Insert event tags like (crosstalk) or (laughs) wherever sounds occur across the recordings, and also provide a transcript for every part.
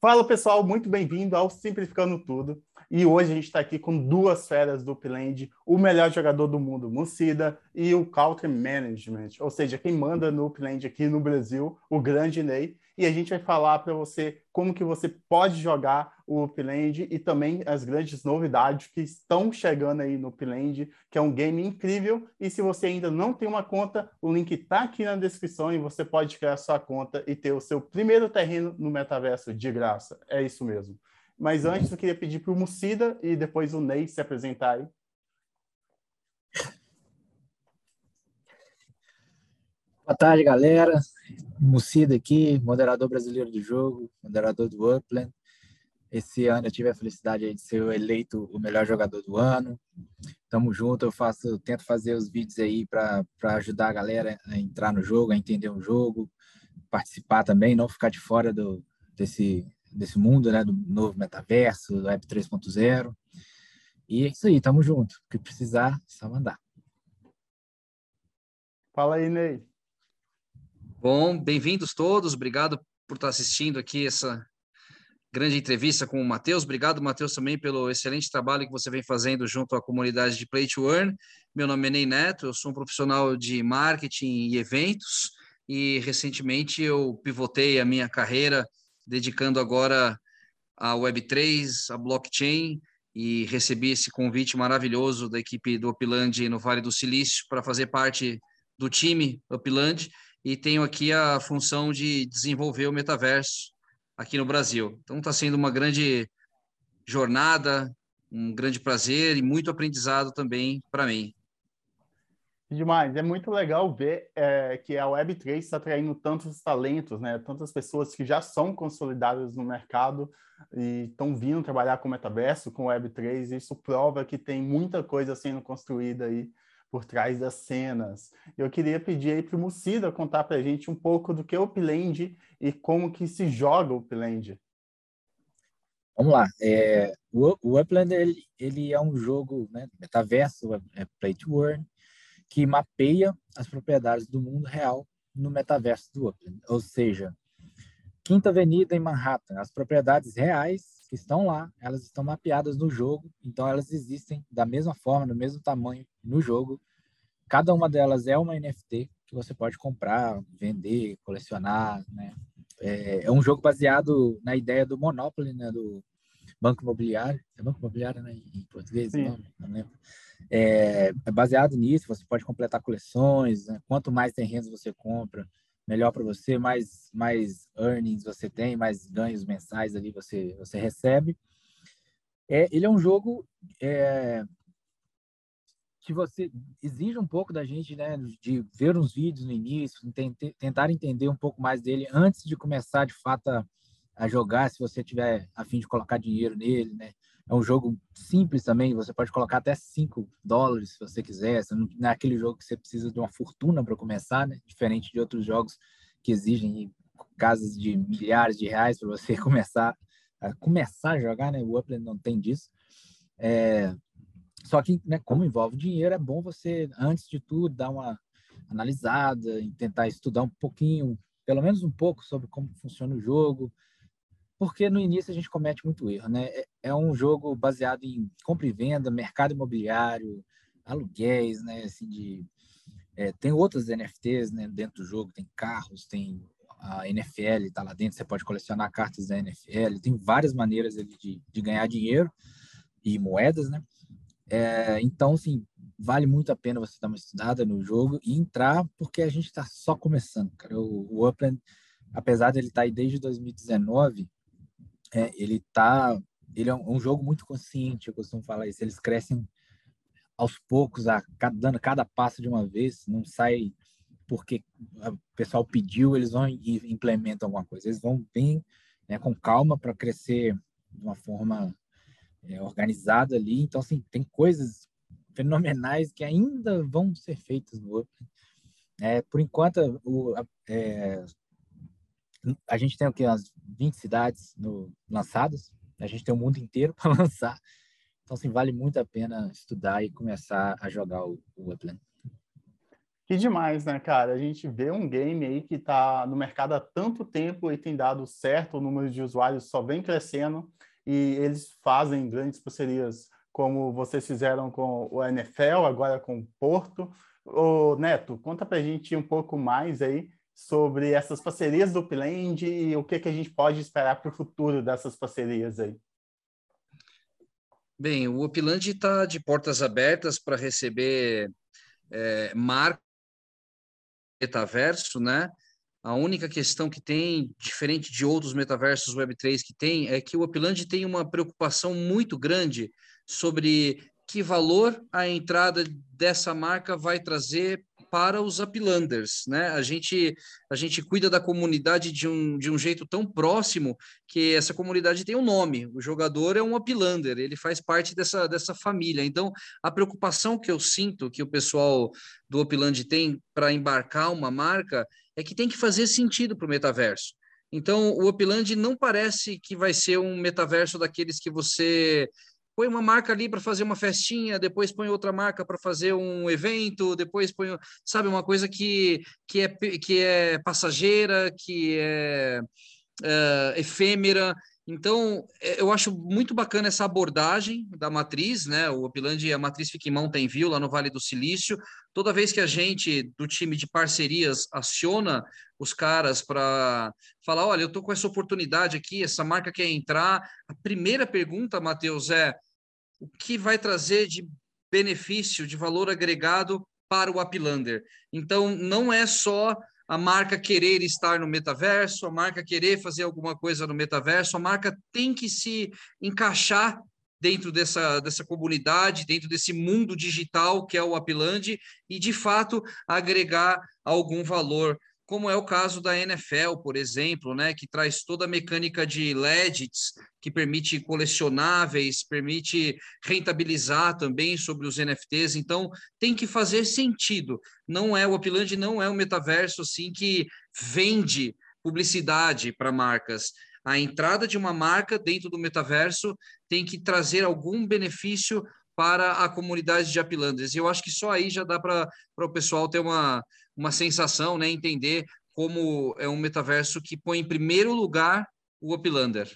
Fala pessoal, muito bem-vindo ao Simplificando Tudo. E hoje a gente está aqui com duas feras do Upland, o melhor jogador do mundo, Mucida, e o Country Management, ou seja, quem manda no Upland aqui no Brasil, o grande Ney e a gente vai falar para você como que você pode jogar o Upland e também as grandes novidades que estão chegando aí no Upland, que é um game incrível. E se você ainda não tem uma conta, o link está aqui na descrição e você pode criar sua conta e ter o seu primeiro terreno no metaverso de graça. É isso mesmo. Mas antes eu queria pedir para o Mucida e depois o Ney se apresentar aí. Boa tarde, galera. Mucida aqui, moderador brasileiro do jogo, moderador do Upland. Esse ano eu tive a felicidade de ser eleito o melhor jogador do ano. Tamo junto, eu faço, tento fazer os vídeos aí para ajudar a galera a entrar no jogo, a entender o jogo, participar também, não ficar de fora do, desse, desse mundo, né, do novo metaverso, do Web 3.0. E é isso aí, tamo junto. O que precisar, só mandar. Fala aí, Ney. Bom, bem-vindos todos, obrigado por estar assistindo aqui essa grande entrevista com o Matheus. Obrigado, Matheus, também pelo excelente trabalho que você vem fazendo junto à comunidade de Play to Earn. Meu nome é Ney Neto, eu sou um profissional de marketing e eventos e recentemente eu pivotei a minha carreira dedicando agora a Web3, a blockchain e recebi esse convite maravilhoso da equipe do Upland no Vale do Silício para fazer parte do time Upland e tenho aqui a função de desenvolver o metaverso aqui no Brasil. Então está sendo uma grande jornada, um grande prazer e muito aprendizado também para mim. Demais, é muito legal ver é, que a Web3 está atraindo tantos talentos, né? tantas pessoas que já são consolidadas no mercado e estão vindo trabalhar com metaverso, com Web3. Isso prova que tem muita coisa sendo construída aí por trás das cenas. Eu queria pedir aí para o Mucida contar para a gente um pouco do que é o Upland e como que se joga o Upland. Vamos lá. É, o, o Upland ele, ele é um jogo né, metaverso, é, é play to earn, que mapeia as propriedades do mundo real no metaverso do Upland. Ou seja, Quinta Avenida em Manhattan, as propriedades reais que estão lá, elas estão mapeadas no jogo, então elas existem da mesma forma, do mesmo tamanho no jogo. Cada uma delas é uma NFT que você pode comprar, vender, colecionar, né? É, é um jogo baseado na ideia do Monopoly, né? Do Banco Imobiliário. É Banco Imobiliário, né? Em português, não, não lembro. É, é, baseado nisso, você pode completar coleções, né? quanto mais terrenos você compra, melhor para você, mais, mais earnings você tem, mais ganhos mensais ali você, você recebe. É, ele é um jogo é, que você exige um pouco da gente, né, de ver uns vídeos no início, tentar entender um pouco mais dele antes de começar de fato a, a jogar, se você tiver a fim de colocar dinheiro nele, né? É um jogo simples também, você pode colocar até 5 dólares se você quiser. Não é aquele jogo que você precisa de uma fortuna para começar, né? Diferente de outros jogos que exigem casas de milhares de reais para você (laughs) começar a começar a jogar, né? O Upland não tem disso. É... Só que, né, como envolve dinheiro, é bom você, antes de tudo, dar uma analisada tentar estudar um pouquinho, pelo menos um pouco, sobre como funciona o jogo, porque no início a gente comete muito erro, né? É, um jogo baseado em compra e venda, mercado imobiliário, aluguéis, né? Assim, de, é, tem outras NFTs né, dentro do jogo, tem carros, tem a NFL está lá dentro, você pode colecionar cartas da NFL, tem várias maneiras de, de ganhar dinheiro e moedas, né? É, então, assim, vale muito a pena você dar uma estudada no jogo e entrar, porque a gente está só começando, cara. O, o Upland, apesar de ele estar tá aí desde 2019, é, ele tá, ele é um, jogo muito consciente, eu costumo falar isso. Eles crescem aos poucos, a, dando cada passo de uma vez, não sai porque o pessoal pediu, eles vão e implementam alguma coisa. Eles vão bem né, com calma para crescer de uma forma é, organizada ali. Então, assim, tem coisas fenomenais que ainda vão ser feitas no Open. É, por enquanto, o, é, a gente tem o que umas 20 cidades no, lançadas, a gente tem o mundo inteiro (laughs) para lançar. Então, assim, vale muito a pena estudar e começar a jogar o, o Upland. Que demais, né, cara? A gente vê um game aí que está no mercado há tanto tempo e tem dado certo, o número de usuários só vem crescendo e eles fazem grandes parcerias como vocês fizeram com o NFL, agora com o Porto. Ô, Neto, conta pra gente um pouco mais aí sobre essas parcerias do Upland e o que, que a gente pode esperar para o futuro dessas parcerias aí. Bem, o Upland está de portas abertas para receber é, marcas metaverso, né? A única questão que tem, diferente de outros metaversos Web3 que tem, é que o Upland tem uma preocupação muito grande sobre que valor a entrada dessa marca vai trazer para os uplanders, né? A gente a gente cuida da comunidade de um, de um jeito tão próximo que essa comunidade tem um nome. O jogador é um uplander, ele faz parte dessa, dessa família. Então, a preocupação que eu sinto que o pessoal do Upland tem para embarcar uma marca é que tem que fazer sentido para o metaverso. Então, o Upland não parece que vai ser um metaverso daqueles que você põe uma marca ali para fazer uma festinha, depois põe outra marca para fazer um evento, depois põe, sabe, uma coisa que, que, é, que é passageira, que é, é efêmera. Então, é, eu acho muito bacana essa abordagem da matriz, né? O Upland, a matriz fica em Mountain View, lá no Vale do Silício. Toda vez que a gente, do time de parcerias, aciona os caras para falar: olha, eu estou com essa oportunidade aqui, essa marca quer entrar. A primeira pergunta, Matheus, é: o que vai trazer de benefício, de valor agregado para o Uplander. Então, não é só a marca querer estar no metaverso, a marca querer fazer alguma coisa no metaverso, a marca tem que se encaixar dentro dessa, dessa comunidade, dentro desse mundo digital que é o Upland e, de fato, agregar algum valor como é o caso da NFL, por exemplo, né, que traz toda a mecânica de LEDs, que permite colecionáveis, permite rentabilizar também sobre os NFTs. Então, tem que fazer sentido. Não é o Upland não é um metaverso assim que vende publicidade para marcas. A entrada de uma marca dentro do metaverso tem que trazer algum benefício para a comunidade de Uplanders. E eu acho que só aí já dá para o pessoal ter uma, uma sensação, né, entender como é um metaverso que põe em primeiro lugar o Uplander.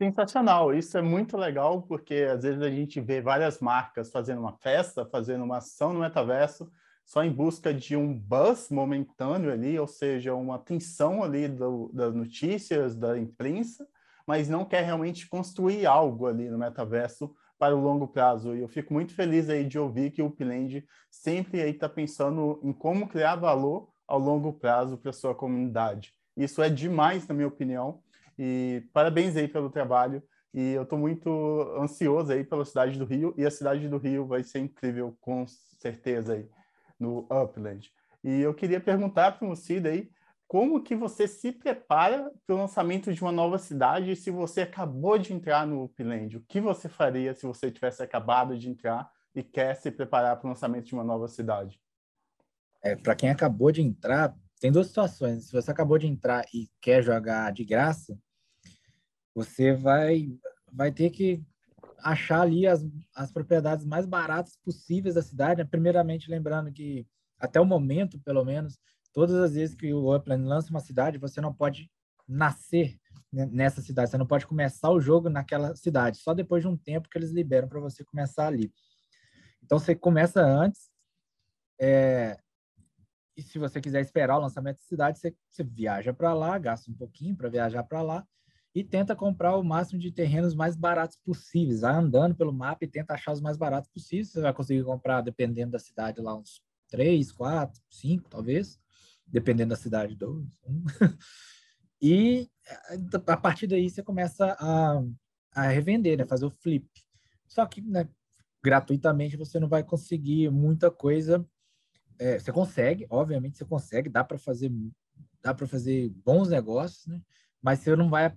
Sensacional, isso é muito legal, porque às vezes a gente vê várias marcas fazendo uma festa, fazendo uma ação no metaverso, só em busca de um buzz momentâneo ali, ou seja, uma atenção ali do, das notícias, da imprensa, mas não quer realmente construir algo ali no metaverso para o longo prazo. E eu fico muito feliz aí de ouvir que o Upland sempre aí está pensando em como criar valor ao longo prazo para sua comunidade. Isso é demais, na minha opinião. E parabéns aí pelo trabalho. E eu estou muito ansioso aí pela cidade do Rio. E a cidade do Rio vai ser incrível, com certeza, aí, no Upland. E eu queria perguntar para o Cida aí como que você se prepara para o lançamento de uma nova cidade se você acabou de entrar no Upland? O que você faria se você tivesse acabado de entrar e quer se preparar para o lançamento de uma nova cidade? É, para quem acabou de entrar, tem duas situações. Se você acabou de entrar e quer jogar de graça, você vai, vai ter que achar ali as, as propriedades mais baratas possíveis da cidade. Primeiramente, lembrando que até o momento, pelo menos, todas as vezes que o Upland lança uma cidade, você não pode nascer nessa cidade, você não pode começar o jogo naquela cidade, só depois de um tempo que eles liberam para você começar ali. Então você começa antes, é, e se você quiser esperar o lançamento da cidade, você, você viaja para lá, gasta um pouquinho para viajar para lá e tenta comprar o máximo de terrenos mais baratos possíveis. Vai andando pelo mapa e tenta achar os mais baratos possíveis. Você vai conseguir comprar, dependendo da cidade, lá uns três, quatro, cinco, talvez dependendo da cidade, dois. (laughs) Um. e a partir daí você começa a, a revender, né? fazer o flip. Só que né, gratuitamente você não vai conseguir muita coisa. É, você consegue, obviamente você consegue, dá para fazer dá para fazer bons negócios, né? mas você não vai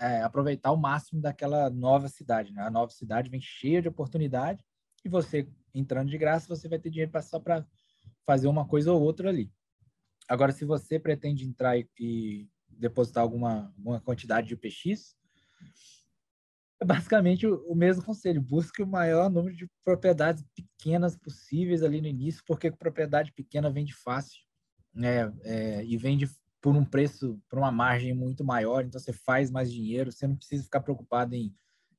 é, aproveitar o máximo daquela nova cidade. Né? A nova cidade vem cheia de oportunidade e você entrando de graça você vai ter dinheiro só para fazer uma coisa ou outra ali. Agora, se você pretende entrar e, e depositar alguma, alguma quantidade de PX, É basicamente o, o, mesmo conselho. Busque o maior número de propriedades pequenas possíveis ali no início, porque propriedade pequena vende fácil né? É, e vende por um preço, por uma margem muito maior, então você faz mais dinheiro, você não precisa ficar preocupado em,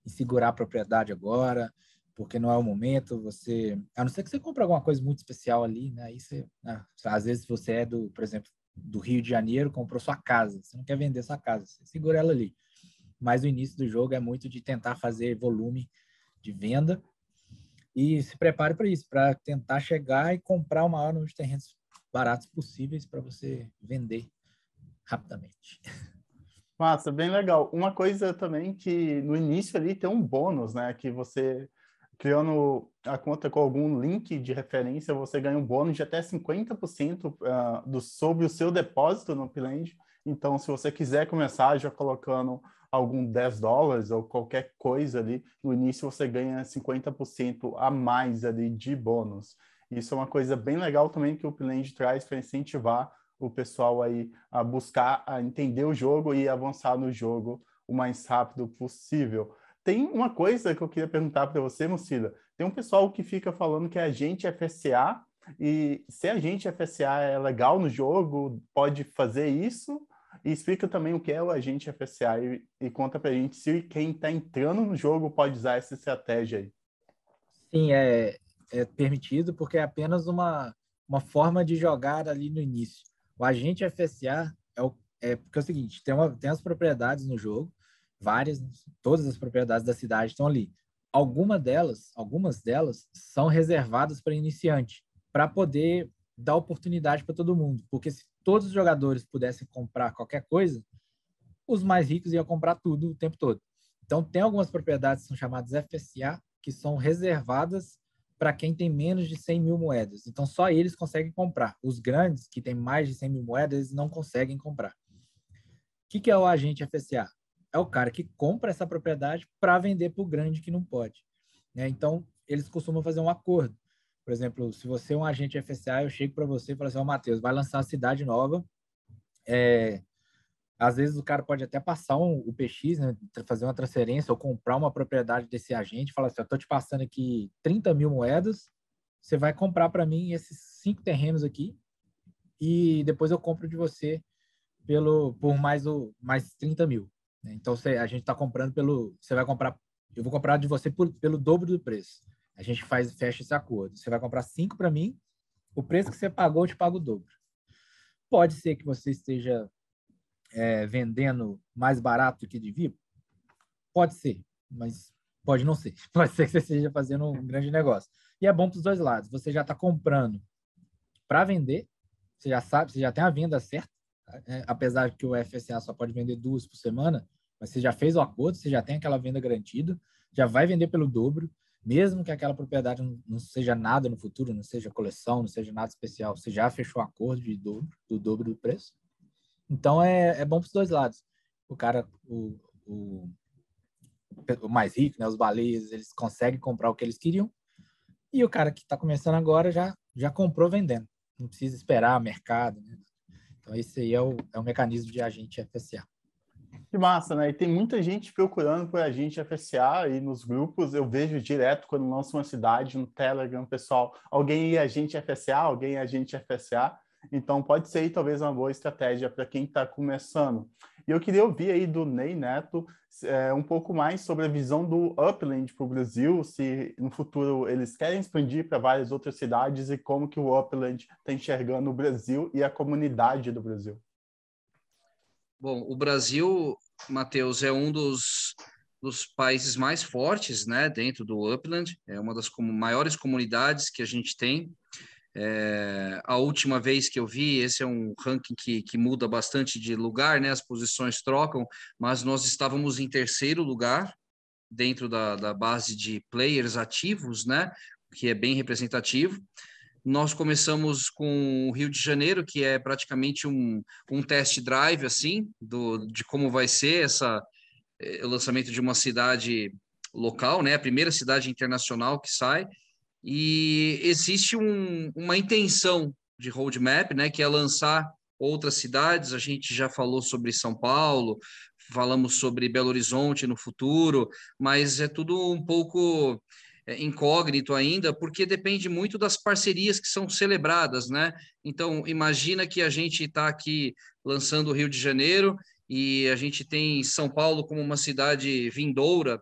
em segurar a propriedade agora, porque não é o momento, você, a não ser que você compre alguma coisa muito especial ali, né? Aí você, né? às vezes você é do, por exemplo, do Rio de Janeiro, comprou sua casa, você não quer vender sua casa, você segura ela ali. Mas o início do jogo é muito de tentar fazer volume de venda e se prepare para isso, para tentar chegar e comprar o maior número de terrenos baratos possíveis para você vender rapidamente. Massa, bem legal. Uma coisa também que no início ali tem um bônus, né? Que você criando a conta com algum link de referência, você ganha um bônus de até 50% uh, do, sobre o seu depósito no Upland. Então, se você quiser começar já colocando algum 10 dólares ou qualquer coisa ali, no início você ganha 50% a mais ali de bônus. Isso é uma coisa bem legal também que o Upland traz para incentivar o pessoal aí a buscar, a entender o jogo e avançar no jogo o mais rápido possível. Tem uma coisa que eu queria perguntar para você, Mucila. Tem um pessoal que fica falando que é agente FSA e se agente FSA é legal no jogo, pode fazer isso? E explica também o que é o agente FSA e, e conta para a gente se quem está entrando no jogo pode usar essa estratégia aí. Sim, é, é permitido porque é apenas uma, uma forma de jogar ali no início. O agente FSA é, o, é porque é o seguinte, tem, uma, tem as propriedades no jogo, várias, todas as propriedades da cidade estão ali. Algumas delas, algumas delas são reservadas para iniciante, para poder dar oportunidade para todo mundo, porque se todos os jogadores pudessem comprar qualquer coisa, os mais ricos iam comprar tudo o tempo todo. Então, tem algumas propriedades que são chamadas FSA, que são reservadas para quem tem menos de 100 mil moedas. Então, só eles conseguem comprar. Os grandes, que têm mais de 100 mil moedas, não conseguem comprar. O que, que é o agente FSA? É o cara que compra essa propriedade para vender para o grande que não pode. Né? Então, eles costumam fazer um acordo. Por exemplo, se você é um agente FSA, eu chego para você e falo assim, ó, oh, Matheus, vai lançar uma cidade nova, é, às vezes o cara pode até passar um, o PX, né, fazer uma transferência ou comprar uma propriedade desse agente, falar assim, eu estou te passando aqui 30 mil moedas, você vai comprar para mim esses cinco terrenos aqui e depois eu compro de você pelo por mais o mais 30 mil. Né? Então você, a gente está comprando pelo, você vai comprar, eu vou comprar de você por, pelo dobro do preço. A gente faz fecha esse acordo. Você vai comprar cinco para mim, o preço que você pagou eu te pago o dobro. Pode ser que você esteja é, vendendo mais barato do que devia? Pode ser, mas pode não ser. (laughs) Pode ser que você esteja fazendo um grande negócio. E é bom para os dois lados. Você já está comprando para vender, você já sabe, você já tem a venda certa, é, apesar que o FSA só pode vender duas por semana, mas você já fez o acordo, você já tem aquela venda garantida, já vai vender pelo dobro, mesmo que aquela propriedade não, não seja nada no futuro, não seja coleção, não seja nada especial, você já fechou o acordo de dobro, do dobro do preço. Então é, é bom para os dois lados. O cara, o, o, o, mais rico, né, os baleias, eles conseguem comprar o que eles queriam. E o cara que está começando agora já, já comprou vendendo. Não precisa esperar mercado. Né? Então esse aí é o, é o mecanismo de agente FSA. Que massa, né? E tem muita gente procurando por agente FSA e nos grupos eu vejo direto quando lança uma cidade no Telegram, pessoal, alguém é agente FSA, alguém é agente FSA. Então, pode ser talvez uma boa estratégia para quem está começando. E eu queria ouvir aí do Ney Neto é, um pouco mais sobre a visão do Upland para o Brasil, se no futuro eles querem expandir para várias outras cidades e como que o Upland está enxergando o Brasil e a comunidade do Brasil. Bom, o Brasil, Matheus, é um dos, dos países mais fortes né, dentro do Upland, é uma das maiores comunidades que a gente tem. É, a última vez que eu vi, esse é um ranking que, que muda bastante de lugar, né? As posições trocam, mas nós estávamos em terceiro lugar dentro da, da base de players ativos, né? Que é bem representativo. Nós começamos com o Rio de Janeiro, que é praticamente um, um test drive, assim, do, de como vai ser essa, é, o lançamento de uma cidade local, né? A primeira cidade internacional que sai e existe um, uma intenção de roadmap, né, que é lançar outras cidades. A gente já falou sobre São Paulo, falamos sobre Belo Horizonte no futuro, mas é tudo um pouco é, incógnito ainda, porque depende muito das parcerias que são celebradas, né? Então, imagina que a gente está aqui lançando o Rio de Janeiro e a gente tem São Paulo como uma cidade vindoura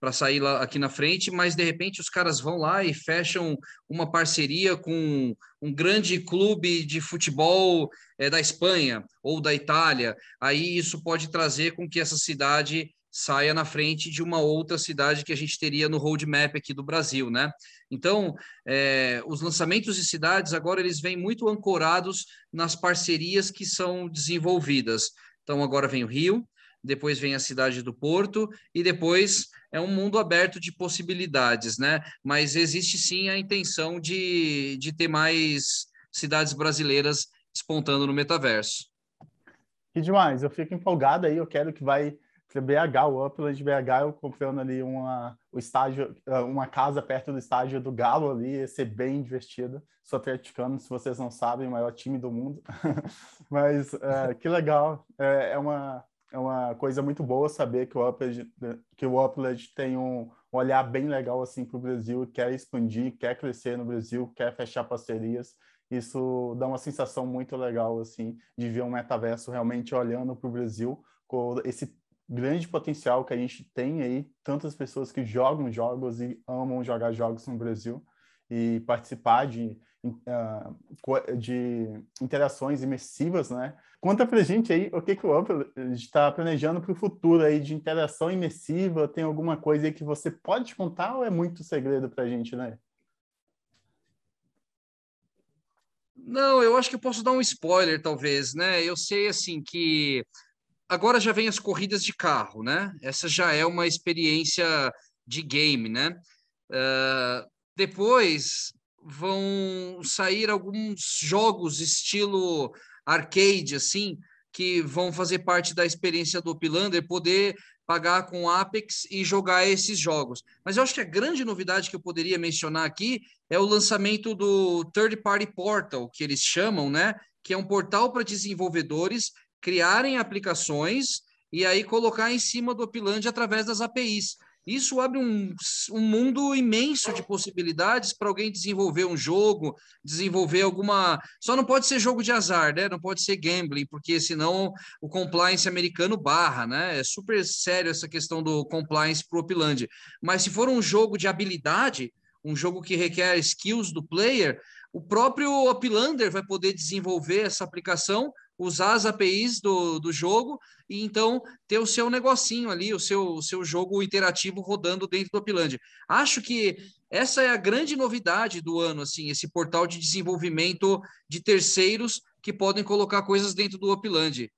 para sair lá aqui na frente, mas de repente os caras vão lá e fecham uma parceria com um grande clube de futebol é, da Espanha ou da Itália. Aí isso pode trazer com que essa cidade saia na frente de uma outra cidade que a gente teria no roadmap aqui do Brasil, né? Então, é, os lançamentos de cidades agora eles vêm muito ancorados nas parcerias que são desenvolvidas. Então, agora vem o Rio, depois vem a cidade do Porto e depois é um mundo aberto de possibilidades, né? Mas existe sim a intenção de, de ter mais cidades brasileiras despontando no metaverso. Que demais, eu fico empolgado aí, eu quero que vai para BH, o Upland BH, eu comprando ali uma, o estágio, uma casa perto do estádio do Galo ali, ia ser bem divertido. Sou atleticano, se vocês não sabem, o maior time do mundo. (laughs) Mas é, que legal, é, é uma é uma coisa muito boa saber que o Upland, que o Upland tem um olhar bem legal assim para o Brasil, quer expandir, quer crescer no Brasil, quer fechar parcerias. Isso dá uma sensação muito legal assim de ver um metaverso realmente olhando para o Brasil com esse grande potencial que a gente tem aí, tantas pessoas que jogam jogos e amam jogar jogos no Brasil e participar de, ah, de interações imersivas, né? Conta pra gente aí o que, que o Upper está planejando para o futuro aí de interação imersiva. Tem alguma coisa aí que você pode contar ou é muito segredo para a gente, né? Não, eu acho que eu posso dar um spoiler, talvez, né? Eu sei, assim, que agora já vem as corridas de carro, né? Essa já é uma experiência de game, né? Uh, depois vão sair alguns jogos estilo arcade, assim, que vão fazer parte da experiência do Uplander, poder pagar com Apex e jogar esses jogos. Mas eu acho que a grande novidade que eu poderia mencionar aqui é o lançamento do Third Party Portal, que eles chamam, né? Que é um portal para desenvolvedores criarem aplicações e aí colocar em cima do Upland através das APIs. Isso abre um, um mundo imenso de possibilidades para alguém desenvolver um jogo, desenvolver alguma. Só não pode ser jogo de azar, né? Não pode ser gambling, porque senão o compliance americano barra, né? É super sério essa questão do compliance para o Upland. Mas se for um jogo de habilidade, um jogo que requer skills do player, o próprio Uplander vai poder desenvolver essa aplicação usar as APIs do, do jogo e então ter o seu negocinho ali, o seu, o seu jogo interativo rodando dentro do Upland. Acho que essa é a grande novidade do ano, assim, esse portal de desenvolvimento de terceiros que podem colocar coisas dentro do Upland.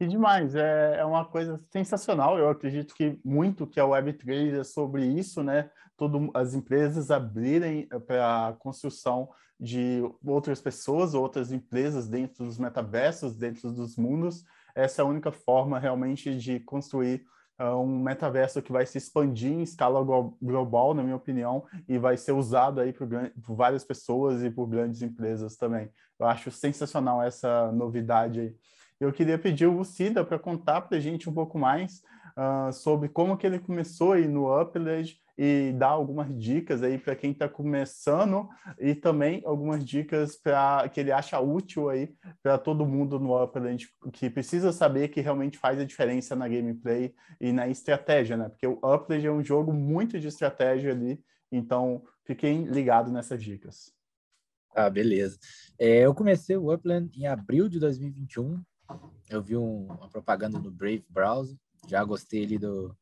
E demais, é, é uma coisa sensacional. Eu acredito que muito que a Web3 é sobre isso, né? Todo, as empresas abrirem eh, para a construção de outras pessoas, outras empresas dentro dos metaversos, dentro dos mundos. Essa é a única forma realmente de construir uh, um metaverso que vai se expandir em escala global, na minha opinião, e vai ser usado aí por, por várias pessoas e por grandes empresas também. Eu acho sensacional essa novidade aí. Eu queria pedir o Cida para contar para a gente um pouco mais uh, sobre como que ele começou aí no Upledge e dar algumas dicas aí para quem está começando e também algumas dicas para que ele acha útil aí para todo mundo no Upland que precisa saber que realmente faz a diferença na gameplay e na estratégia, né? Porque o Upland é um jogo muito de estratégia ali, então fiquem ligados nessas dicas. Ah, beleza. É, eu comecei o Upland em abril de 2021. Eu vi um, uma propaganda no Brave Browser. Já gostei ali do,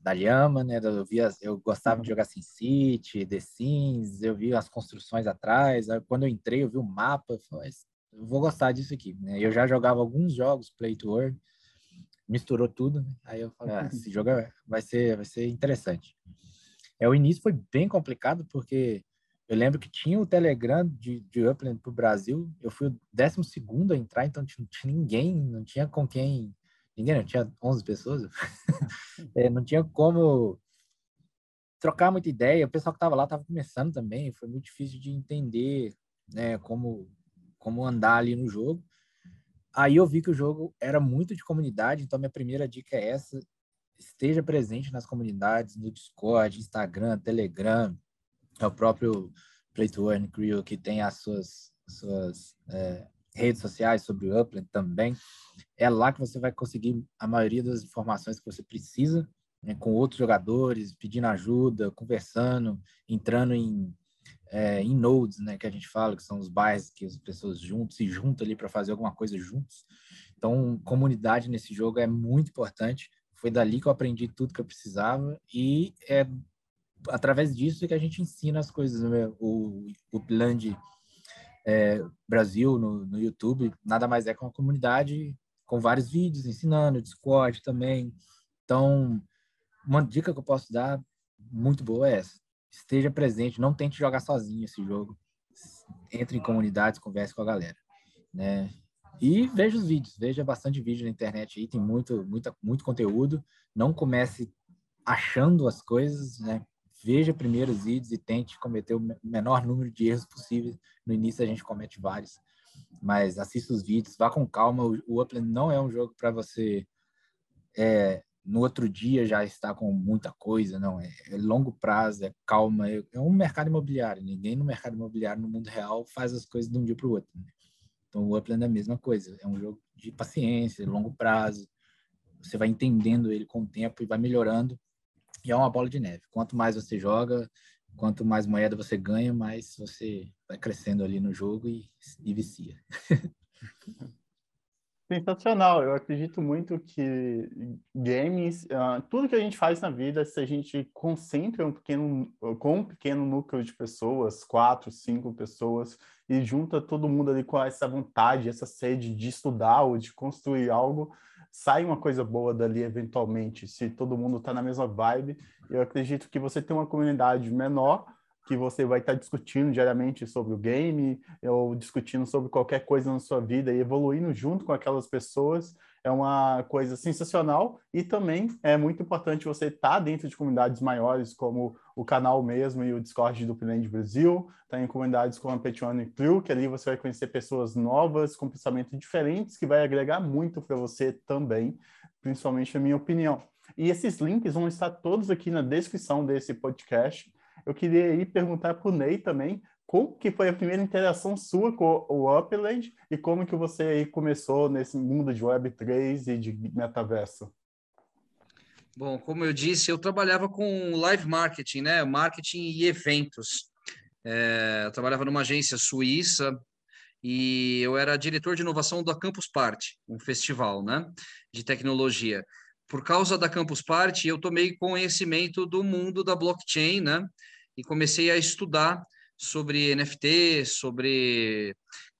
da Lhama, né? Eu, via, eu gostava de jogar SimCity, The Sims, eu vi as construções atrás. Aí, quando eu entrei, eu vi o mapa, eu falei, eu vou gostar disso aqui. Né? Eu já jogava alguns jogos Play to Earn, misturou tudo, né? Aí eu falei, ah, (laughs) esse jogo é, vai ser, vai ser interessante. É, o início foi bem complicado, porque eu lembro que tinha o Telegram de, de Upland para o Brasil, eu fui o décimo segundo a entrar, então não tinha ninguém, não tinha com quem ninguém, não tinha 11 pessoas, (laughs) é, não tinha como trocar muita ideia. O pessoal que estava lá estava começando também, foi muito difícil de entender né, como, como andar ali no jogo. aí eu vi que o jogo era muito de comunidade, então minha primeira dica é essa: esteja presente nas comunidades, no Discord, Instagram, Telegram, é o próprio Play to Earn Crew que tem as suas, suas é, redes sociais sobre o Upland também. É lá que você vai conseguir a maioria das informações que você precisa, né, com outros jogadores, pedindo ajuda, conversando, entrando em, é, em nodes, né, que a gente fala, que são os bairros que as pessoas juntos se juntam ali para fazer alguma coisa juntos. Então, comunidade nesse jogo é muito importante. Foi dali que eu aprendi tudo que eu precisava e é através disso que a gente ensina as coisas. Né? O, o Land é, Brasil no, no YouTube nada mais é que uma comunidade com vários vídeos ensinando, Discord também. Então, uma dica que eu posso dar muito boa é essa. Esteja presente, não tente jogar sozinho esse jogo. Entre em comunidades, converse com a galera, né? E veja os vídeos, veja bastante vídeo na internet aí, tem muito, muita, muito conteúdo. Não comece achando as coisas, né? Veja primeiro os vídeos e tente cometer o menor número de erros possíveis. No início a gente comete vários, mas assista os vídeos, vá com calma. O, Upland não é um jogo para você é, no outro dia já estar com muita coisa, não. É, é longo prazo, é calma. É, é, um mercado imobiliário. Ninguém no mercado imobiliário no mundo real faz as coisas de um dia para o outro. Né? Então o Upland é a mesma coisa. É um jogo de paciência, longo prazo. Você vai entendendo ele com o tempo e vai melhorando é uma bola de neve. Quanto mais você joga, quanto mais moeda você ganha, mais você vai crescendo ali no jogo e, e vicia. (laughs) Sensacional. Eu acredito muito que games, uh, tudo que a gente faz na vida, se a gente concentra um pequeno, com um pequeno núcleo de pessoas, quatro, cinco pessoas, e junta todo mundo ali com essa vontade, essa sede de estudar ou de construir algo, sai uma coisa boa dali eventualmente, se todo mundo está na mesma vibe. Eu acredito que você tem uma comunidade menor, que você vai estar tá discutindo diariamente sobre o game, ou discutindo sobre qualquer coisa na sua vida e evoluindo junto com aquelas pessoas, é uma coisa sensacional e também é muito importante você estar tá dentro de comunidades maiores, como o canal mesmo e o Discord do Pinland Brasil, tá em comunidades como a Patreon Crew, que ali você vai conhecer pessoas novas, com pensamentos diferentes, que vai agregar muito para você também, principalmente na minha opinião. E esses links vão estar todos aqui na descrição desse podcast. Eu queria ir perguntar para o Ney também como que foi a primeira interação sua com o Upland e como que você aí começou nesse mundo de Web3 e de metaverso? Bom, como eu disse, eu trabalhava com live marketing, né? Marketing e eventos. É, eu trabalhava numa agência suíça e eu era diretor de inovação da Campus Party, um festival, né? De tecnologia. Por causa da Campus Party, eu tomei conhecimento do mundo da blockchain, né? e comecei a estudar sobre NFT, sobre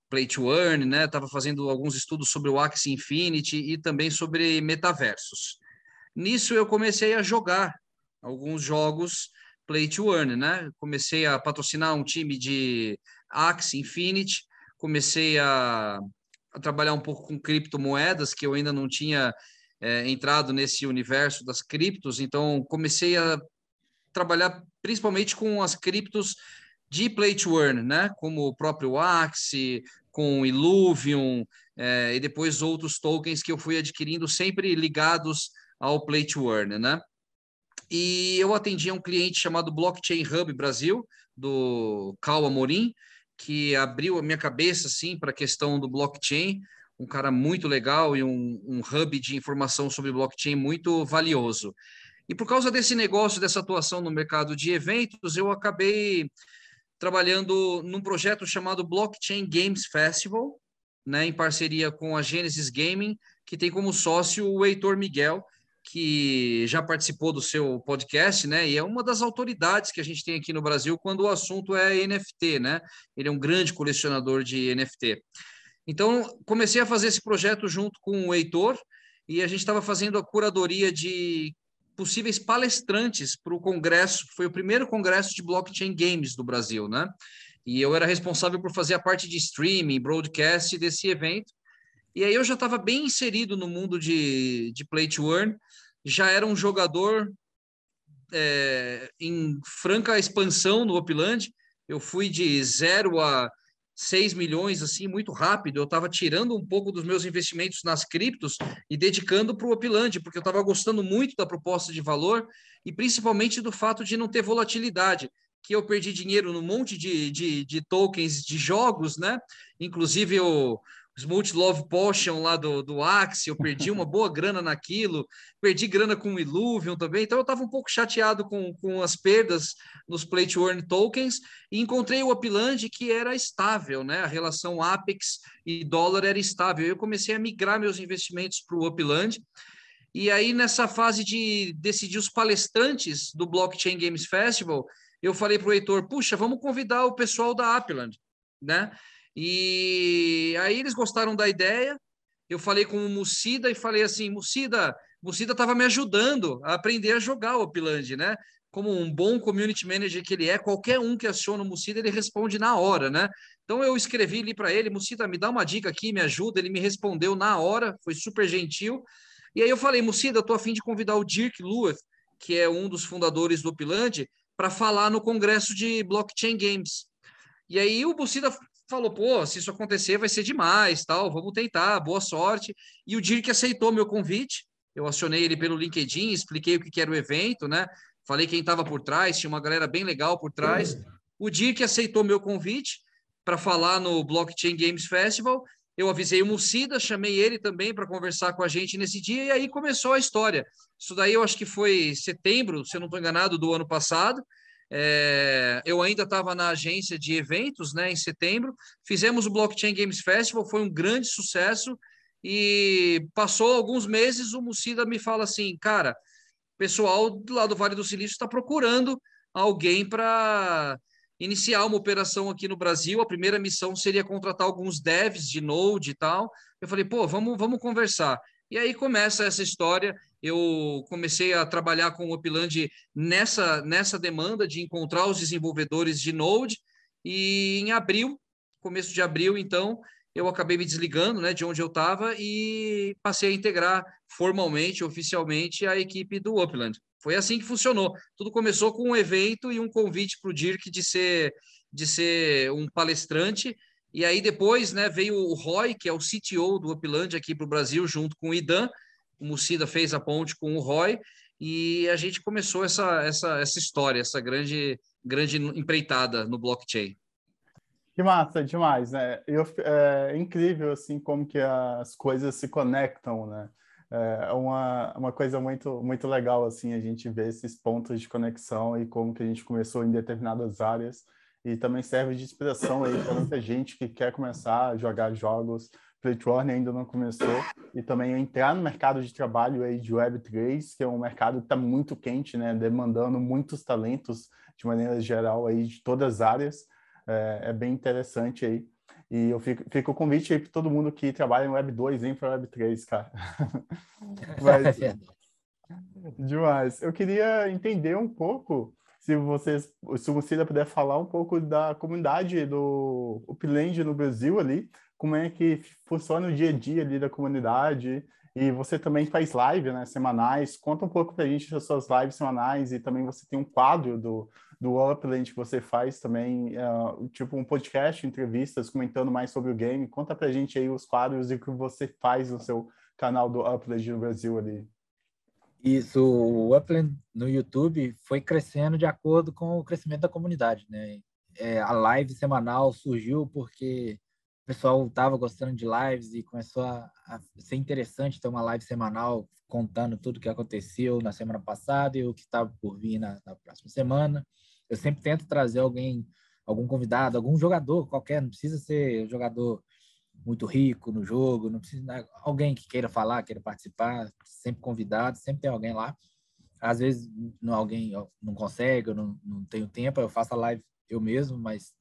Play to Earn, né? Estava fazendo alguns estudos sobre o Axie Infinity e também sobre metaversos. Nisso eu comecei a jogar alguns jogos Play to Earn, né? Comecei a patrocinar um time de Axie Infinity, comecei a, a trabalhar um pouco com criptomoedas, que eu ainda não tinha é, entrado nesse universo das criptos, então comecei a trabalhar principalmente com as criptos de play to earn, né? Como o próprio Axie, com Illuvium, é, e depois outros tokens que eu fui adquirindo sempre ligados ao play to earn, né? E eu atendi um cliente chamado Blockchain Hub Brasil, do Cal Amorim, que abriu a minha cabeça assim para a questão do blockchain, um cara muito legal e um, um hub de informação sobre blockchain muito valioso. E por causa desse negócio, dessa atuação no mercado de eventos, eu acabei trabalhando num projeto chamado Blockchain Games Festival, né, em parceria com a Genesis Gaming, que tem como sócio o Heitor Miguel, que já participou do seu podcast, né? E é uma das autoridades que a gente tem aqui no Brasil quando o assunto é NFT, né? Ele é um grande colecionador de NFT. Então, comecei a fazer esse projeto junto com o Heitor e a gente estava fazendo a curadoria de possíveis palestrantes para o congresso, foi o primeiro congresso de blockchain games do Brasil, né? E eu era responsável por fazer a parte de streaming, broadcast desse evento. E aí eu já estava bem inserido no mundo de, de play to earn, já era um jogador é, em franca expansão no Upland. Eu fui de zero a 6 milhões, assim, muito rápido. Eu estava tirando um pouco dos meus investimentos nas criptos e dedicando para o Upland, porque eu estava gostando muito da proposta de valor e principalmente do fato de não ter volatilidade que eu perdi dinheiro num monte de, de, de tokens de jogos, né? Inclusive o, Smooth Love Potion lá do, do Axie, eu perdi uma boa grana naquilo, perdi grana com o Illuvium também, então eu estava um pouco chateado com, com as perdas nos Play to Earn tokens e encontrei o Upland que era estável, né? A relação Apex e dólar era estável. Eu comecei a migrar meus investimentos para o Upland. E aí, nessa fase de decidir os palestrantes do Blockchain Games Festival, eu falei para o Heitor, puxa, vamos convidar o pessoal da Upland, né? E aí eles gostaram da ideia. Eu falei com o Mucida e falei assim: Mucida, Mucida estava me ajudando a aprender a jogar o Upland, né? Como um bom community manager que ele é, qualquer um que aciona o Mucida, ele responde na hora, né? Então eu escrevi ali para ele: Mucida, me dá uma dica aqui, me ajuda. Ele me respondeu na hora, foi super gentil. E aí eu falei: Mucida, eu estou a fim de convidar o Dirk Lewis, que é um dos fundadores do Upland, para falar no congresso de blockchain games. E aí o Mucida falou, pô, se isso acontecer vai ser demais, tal, vamos tentar, boa sorte. E o Dirk aceitou meu convite, eu acionei ele pelo LinkedIn, expliquei o que era o evento, né? Falei quem estava por trás, tinha uma galera bem legal por trás. O Dirk aceitou meu convite para falar no Blockchain Games Festival. Eu avisei o Mucida, chamei ele também para conversar com a gente nesse dia, e aí começou a história. Isso daí eu acho que foi setembro, se eu não estou enganado, do ano passado. É, eu ainda estava na agência de eventos, né, em setembro. Fizemos o Blockchain Games Festival, foi um grande sucesso. E passou alguns meses, o Mucida me fala assim, cara, pessoal lá do Vale do Silício está procurando alguém para iniciar uma operação aqui no Brasil. A primeira missão seria contratar alguns devs de Node e tal. Eu falei, pô, vamos, vamos conversar. E aí começa essa história eu comecei a trabalhar com o Upland nessa, nessa demanda de encontrar os desenvolvedores de Node, e em abril, começo de abril, então, eu acabei me desligando né, de onde eu estava e passei a integrar formalmente, oficialmente, a equipe do Upland. Foi assim que funcionou. Tudo começou com um evento e um convite para o Dirk de ser, de ser um palestrante. E aí depois né, veio o Roy, que é o CTO do Upland aqui para o Brasil, junto com o Idan, o Mucida fez a ponte com o Roy e a gente começou essa, essa, essa história, essa grande, grande empreitada no blockchain. Que massa, demais, né? Eu, é incrível, assim, como que as coisas se conectam, né? É uma, uma coisa muito, muito legal, assim, a gente ver esses pontos de conexão e como que a gente começou em determinadas áreas e também serve de inspiração aí para muita gente que quer começar a jogar jogos Playtron ainda não começou, e também entrar no mercado de trabalho aí de Web3, que é um mercado que está muito quente, né, demandando muitos talentos de maneira geral aí de todas as áreas, é, é bem interessante aí. E eu fico, fico o convite aí para todo mundo que trabalha em Web 2, vem para Web 3, cara. (laughs) Mas, (laughs) demais. Eu queria entender um pouco, se vocês, se você puder falar um pouco da comunidade do Upland no Brasil ali, como é que funciona o dia a dia ali da comunidade. E você também faz live, né, semanais. Conta um pouco para a gente das suas lives semanais e também você tem um quadro do, do Upland que você faz também, uh, tipo um podcast, entrevistas, comentando mais sobre o game. Conta para a gente aí os quadros e o que você faz no seu canal do Upland no Brasil ali. Isso, o Upland no YouTube foi crescendo de acordo com o crescimento da comunidade, né? É, a live semanal surgiu porque pessoal estava gostando de lives e começou a, a, ser interessante ter uma live semanal contando tudo o que aconteceu na semana passada e o que estava por vir na, na, próxima semana. Eu sempre tento trazer alguém, algum convidado, algum jogador qualquer, não precisa ser jogador muito rico no jogo, não precisa alguém que queira falar, queira participar, sempre convidado, sempre tem alguém lá. Às vezes não alguém não consegue, não, não tenho tempo, eu faço a live eu mesmo, mas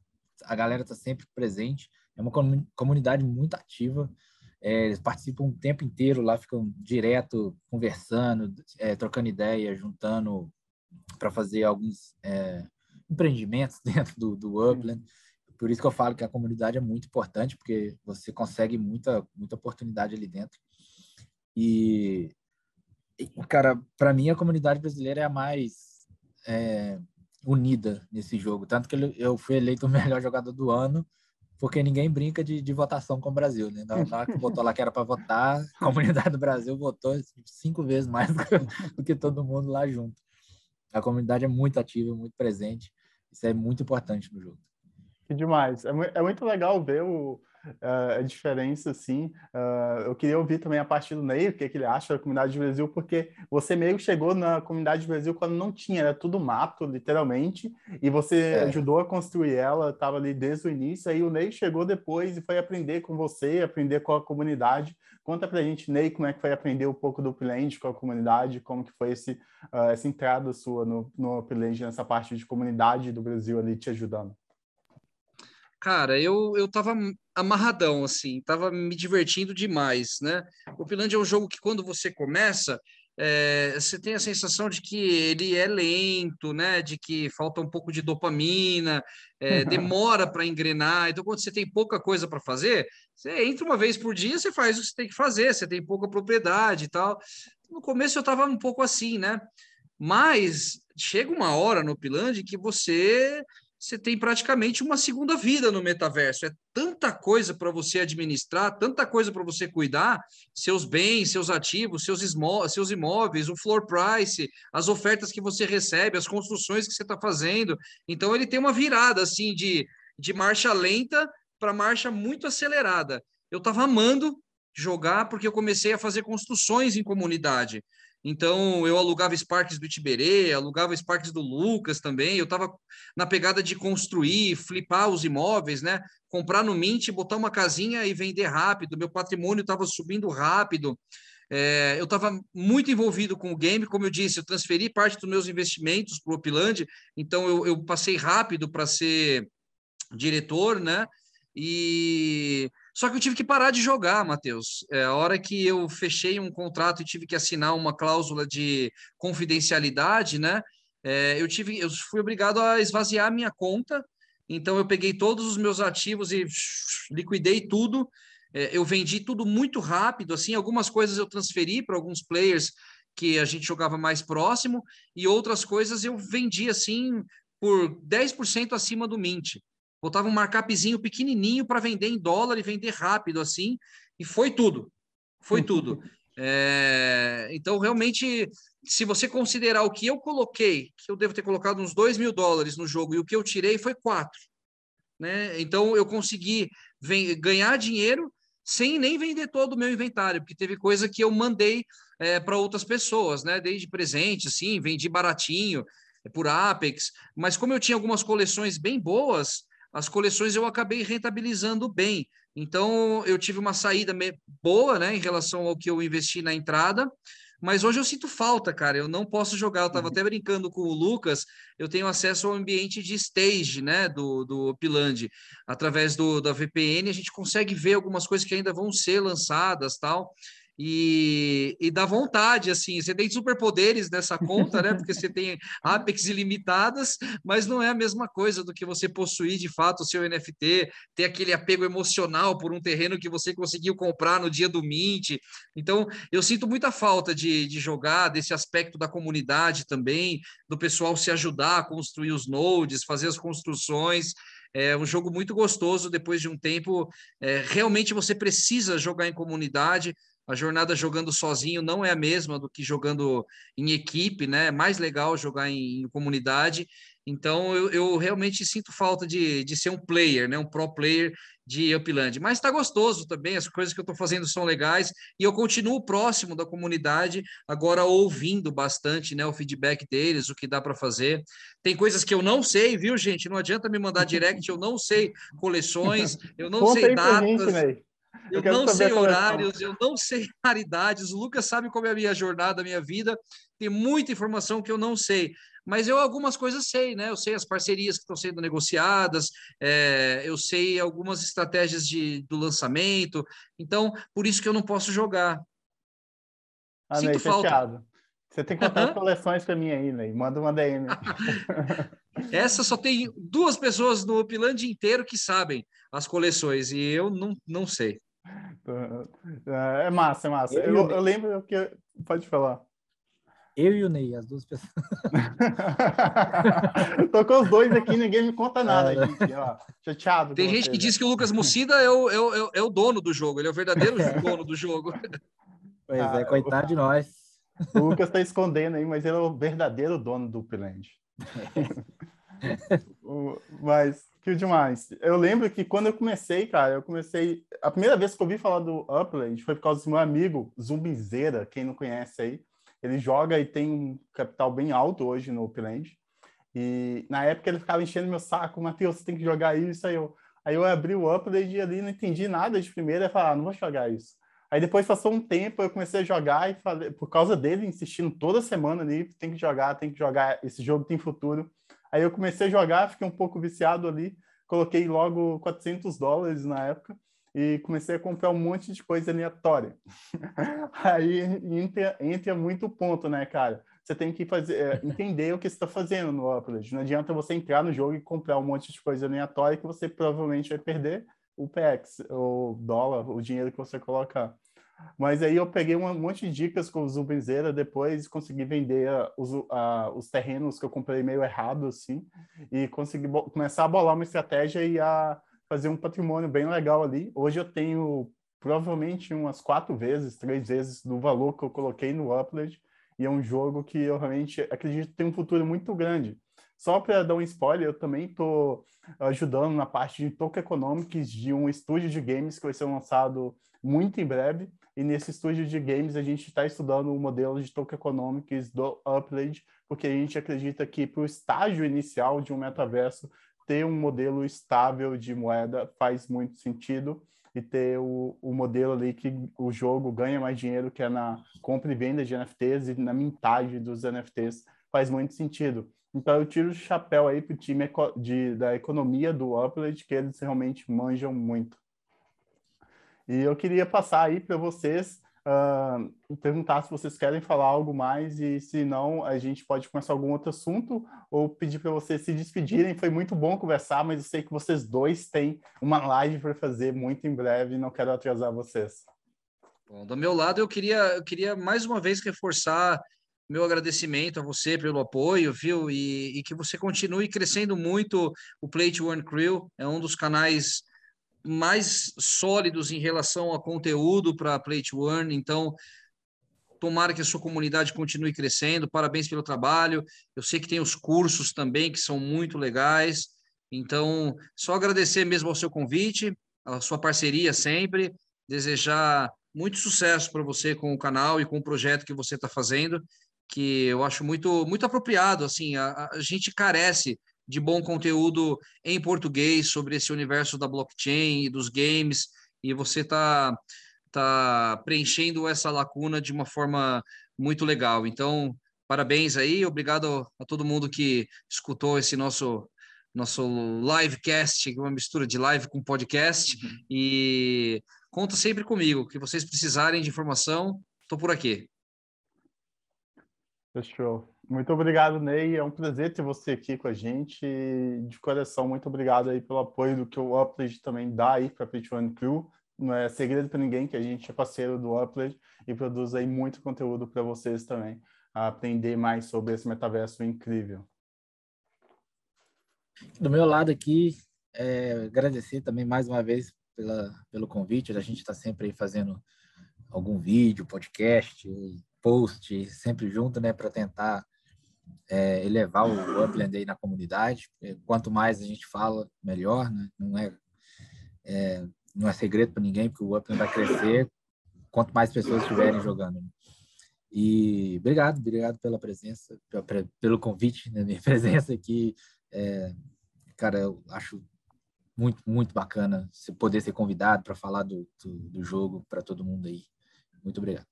a galera está sempre presente é uma comunidade muito ativa. É, eles participam o tempo inteiro lá, ficam direto conversando, é, trocando ideia, juntando para fazer alguns é, empreendimentos (laughs) dentro do, do Upland. Por isso que eu falo que a comunidade é muito importante, porque você consegue muita, muita oportunidade ali dentro. E, cara, para mim a comunidade brasileira é a mais é, unida nesse jogo. Tanto que eu fui eleito o (laughs) melhor jogador do ano porque ninguém brinca de, de votação com o Brasil, né? Na hora que votou lá que era para votar, a comunidade do Brasil votou cinco vezes mais do que todo mundo lá junto. A comunidade é muito ativa, muito presente. Isso é muito importante no jogo. Que demais. É, é muito legal ver o, uh, a diferença, assim. Uh, eu queria ouvir também a partir do Ney, o que, é que ele acha da comunidade do Brasil, porque você meio que chegou na comunidade do Brasil quando não tinha, era tudo mato, literalmente, e você é. ajudou a construir ela, estava ali desde o início, aí o Ney chegou depois e foi aprender com você, aprender com a comunidade. Conta pra gente, Ney, como é que foi aprender um pouco do Upland com a comunidade, como que foi esse, uh, essa entrada sua no, no Upland, nessa parte de comunidade do Brasil ali te ajudando. Cara, eu, eu tava amarradão, assim, tava me divertindo demais, né? O Finlândia é um jogo que quando você começa, é, você tem a sensação de que ele é lento, né? De que falta um pouco de dopamina, é, demora para engrenar. Então, quando você tem pouca coisa para fazer, você entra uma vez por dia, você faz o que você tem que fazer, você tem pouca propriedade e tal. No começo eu estava um pouco assim, né? Mas chega uma hora no Piland que você você tem praticamente uma segunda vida no metaverso. É tanta coisa para você administrar, tanta coisa para você cuidar, seus bens, seus ativos, seus, seus imóveis, o floor price, as ofertas que você recebe, as construções que você está fazendo. Então ele tem uma virada assim de, de marcha lenta para marcha muito acelerada. Eu estava amando jogar porque eu comecei a fazer construções em comunidade. Então, eu alugava Sparks do Itiberê, alugava Sparks do Lucas também. Eu estava na pegada de construir, flipar os imóveis, né? Comprar no Mint, botar uma casinha e vender rápido. Meu patrimônio estava subindo rápido. É, eu estava muito envolvido com o game, como eu disse, eu transferi parte dos meus investimentos para o Opland, então eu, eu passei rápido para ser diretor, né? E só que eu tive que parar de jogar, Matheus. É, a hora que eu fechei um contrato e tive que assinar uma cláusula de confidencialidade, né? É, eu tive, eu fui obrigado a esvaziar a minha conta. Então eu peguei todos os meus ativos e liquidei tudo. É, eu vendi tudo muito rápido, assim. Algumas coisas eu transferi para alguns players que a gente jogava mais próximo e outras coisas eu vendi assim por 10% acima do mint botava um markupzinho pequenininho para vender em dólar e vender rápido assim, e foi tudo. Foi tudo. (laughs) É, então, realmente, se você considerar o que eu coloquei, que eu devo ter colocado uns 2 mil dólares no jogo, e o que eu tirei foi 4. Né? Então, eu consegui ganhar dinheiro sem nem vender todo o meu inventário, porque teve coisa que eu mandei é, para outras pessoas, né? Desde presente, assim, vendi baratinho é, por Apex, mas como eu tinha algumas coleções bem boas, as coleções eu acabei rentabilizando bem. Então, eu tive uma saída boa, né, em relação ao que eu investi na entrada, mas hoje eu sinto falta, cara. Eu não posso jogar. Eu estava até brincando com o Lucas. Eu tenho acesso ao ambiente de stage, né, do, do Piland. Através do, da VPN, a gente consegue ver algumas coisas que ainda vão ser lançadas, tal e, e dá vontade, assim, você tem superpoderes nessa conta, né? Porque você tem Apex ilimitadas, mas não é a mesma coisa do que você possuir de fato o seu NFT, ter aquele apego emocional por um terreno que você conseguiu comprar no dia do Mint. Então, eu sinto muita falta de, de jogar, desse aspecto da comunidade também, do pessoal se ajudar a construir os nodes, fazer as construções. É um jogo muito gostoso depois de um tempo. É, realmente você precisa jogar em comunidade. A jornada jogando sozinho não é a mesma do que jogando em equipe, né? É mais legal jogar em, em comunidade. Então, eu, eu, realmente sinto falta de, de ser um player, né? Um pro player de Upland. Mas está gostoso também, as coisas que eu estou fazendo são legais e eu continuo próximo da comunidade, agora ouvindo bastante né, o feedback deles, o que dá para fazer. Tem coisas que eu não sei, viu, gente? Não adianta me mandar direct, eu não sei coleções, eu não sei datas. Gente, eu, eu não sei horários, eu não sei (laughs) raridades. O Lucas sabe como é a minha jornada, a minha vida. Tem muita informação que eu não sei. Mas eu algumas coisas sei, né? Eu sei as parcerias que estão sendo negociadas, é, eu sei algumas estratégias de, do lançamento. Então, por isso que eu não posso jogar. Ah, Sinto Ney, falta. Fechado. Você tem que contar as coleções para mim aí, Ney. Manda uma DM. (laughs) Essa só tem duas pessoas no Upland inteiro que sabem as coleções e eu não, não sei. É, é massa, é massa. Eu, eu lembro que. Pode falar. Eu e o Ney, as duas pessoas. (laughs) Tô com os dois aqui, ninguém me conta nada, é. gente. Ó, chateado. Tem gente você, que né? diz que o Lucas Mucida é o, é, o, é o dono do jogo, ele é o verdadeiro (laughs) dono do jogo. Pois ah, é, coitado o, de nós. O Lucas tá escondendo aí, mas ele é o verdadeiro dono do Upland. (laughs) mas que demais. Eu lembro que quando eu comecei, cara, eu comecei. A primeira vez que eu ouvi falar do Upland foi por causa do meu amigo Zumbizeira, quem não conhece aí. Ele joga e tem um capital bem alto hoje no Upland. E na época ele ficava enchendo meu saco, Matheus, você tem que jogar isso. Aí eu, aí eu abri o Upland e ali não entendi nada de primeira e falei, ah, não vou jogar isso. Aí depois passou um tempo, eu comecei a jogar e falei, por causa dele, insistindo toda semana ali, tem que jogar, tem que jogar, esse jogo tem futuro. Aí eu comecei a jogar, fiquei um pouco viciado ali, coloquei logo 400 dólares na época e comecei a comprar um monte de coisa aleatória. (laughs) Aí entra, entra muito ponto, né, cara? Você tem que fazer, é, entender o que você está fazendo no Upload. Não adianta você entrar no jogo e comprar um monte de coisa aleatória que você provavelmente vai perder o PX, o dólar, o dinheiro que você colocar. Mas aí eu peguei um monte de dicas com o Zumbizeira depois consegui vender os, os terrenos que eu comprei meio errado, assim, e consegui começar a bolar uma estratégia e a fazer um patrimônio bem legal ali. Hoje eu tenho provavelmente umas quatro vezes, três vezes do valor que eu coloquei no Upload, e é um jogo que eu realmente acredito tem um futuro muito grande. Só para dar um spoiler, eu também estou ajudando na parte de token economics de um estúdio de games que vai ser lançado muito em breve. E nesse estúdio de games a gente está estudando o modelo de token economics do Upload, porque a gente acredita que para o estágio inicial de um metaverso ter um modelo estável de moeda faz muito sentido e ter o, o modelo ali que o jogo ganha mais dinheiro, que é na compra e venda de NFTs e na mintagem dos NFTs, faz muito sentido. Então eu tiro o chapéu aí para o time de, da economia do Upload, que eles realmente manjam muito. E eu queria passar aí para vocês uh, perguntar se vocês querem falar algo mais e se não, a gente pode começar algum outro assunto ou pedir para vocês se despedirem. Foi muito bom conversar, mas eu sei que vocês dois têm uma live para fazer muito em breve e não quero atrasar vocês. Bom, do meu lado, eu queria, eu queria mais uma vez reforçar meu agradecimento a você pelo apoio, viu? E, e que você continue crescendo muito o Plate One Crew. É um dos canais mais sólidos em relação a conteúdo para Plate One. Então, tomara que a sua comunidade continue crescendo. Parabéns pelo trabalho. Eu sei que tem os cursos também que são muito legais. Então, só agradecer mesmo ao seu convite, a sua parceria sempre, desejar muito sucesso para você com o canal e com o projeto que você está fazendo, que eu acho muito muito apropriado. Assim, a, a gente carece de bom conteúdo em português sobre esse universo da blockchain e dos games, e você está tá preenchendo essa lacuna de uma forma muito legal. Então, parabéns aí, obrigado a todo mundo que escutou esse nosso nosso livecast, uma mistura de live com podcast, uhum. e conta sempre comigo, que vocês precisarem de informação, estou por aqui. Fechou. Muito obrigado, Ney. É um prazer ter você aqui com a gente. De coração, muito obrigado aí pelo apoio do que o Upload também dá aí para a Pitch One Crew. Não é segredo para ninguém que a gente é parceiro do Upload e produz aí muito conteúdo para vocês também, aprender mais sobre esse metaverso incrível. Do meu lado aqui, é, agradecer também mais uma vez pela, pelo convite. A gente está sempre aí fazendo algum vídeo, podcast, post, sempre junto, né, para tentar é, elevar o Upland aí na comunidade. Quanto mais a gente fala, melhor, né? Não é, é não é segredo para ninguém, porque o Upland vai crescer quanto mais pessoas estiverem jogando. Né? E obrigado, obrigado pela presença, pelo convite, né? minha (laughs) presença aqui. É, cara, eu acho muito, muito bacana você poder ser convidado para falar do, do, do jogo para todo mundo aí. Muito obrigado.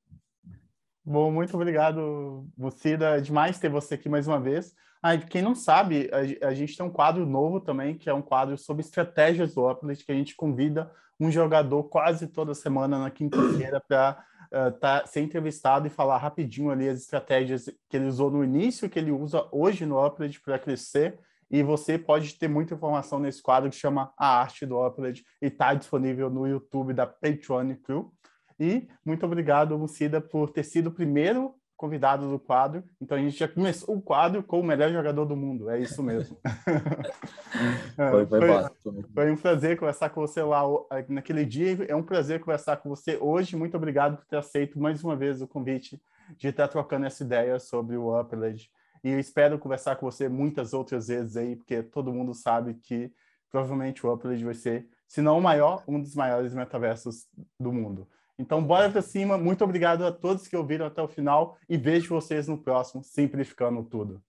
Bom, muito obrigado, Lucida. É demais ter você aqui mais uma vez. Ah, quem não sabe, a, a, gente tem um quadro novo também, que é um quadro sobre estratégias do Uplet, que a gente convida um jogador quase toda semana na quinta-feira para uh, tá, ser entrevistado e falar rapidinho ali as estratégias que ele usou no início, que ele usa hoje no Uplet para crescer. E você pode ter muita informação nesse quadro que chama A Arte do Uplet e está disponível no YouTube da Patreon Crew. E muito obrigado, Lucida, por ter sido o primeiro convidado do quadro. Então a gente já começou o quadro com o melhor jogador do mundo. É isso mesmo. (laughs) foi, foi, foi, foi, um prazer conversar com você lá naquele dia. É um prazer conversar com você hoje. Muito obrigado por ter aceito mais uma vez o convite de estar trocando essa ideia sobre o Upland. E eu espero conversar com você muitas outras vezes aí, porque todo mundo sabe que provavelmente o Upland vai ser, se não o maior, um dos maiores metaversos do mundo. Então, bora para cima. Muito obrigado a todos que ouviram até o final e vejo vocês no próximo Simplificando Tudo.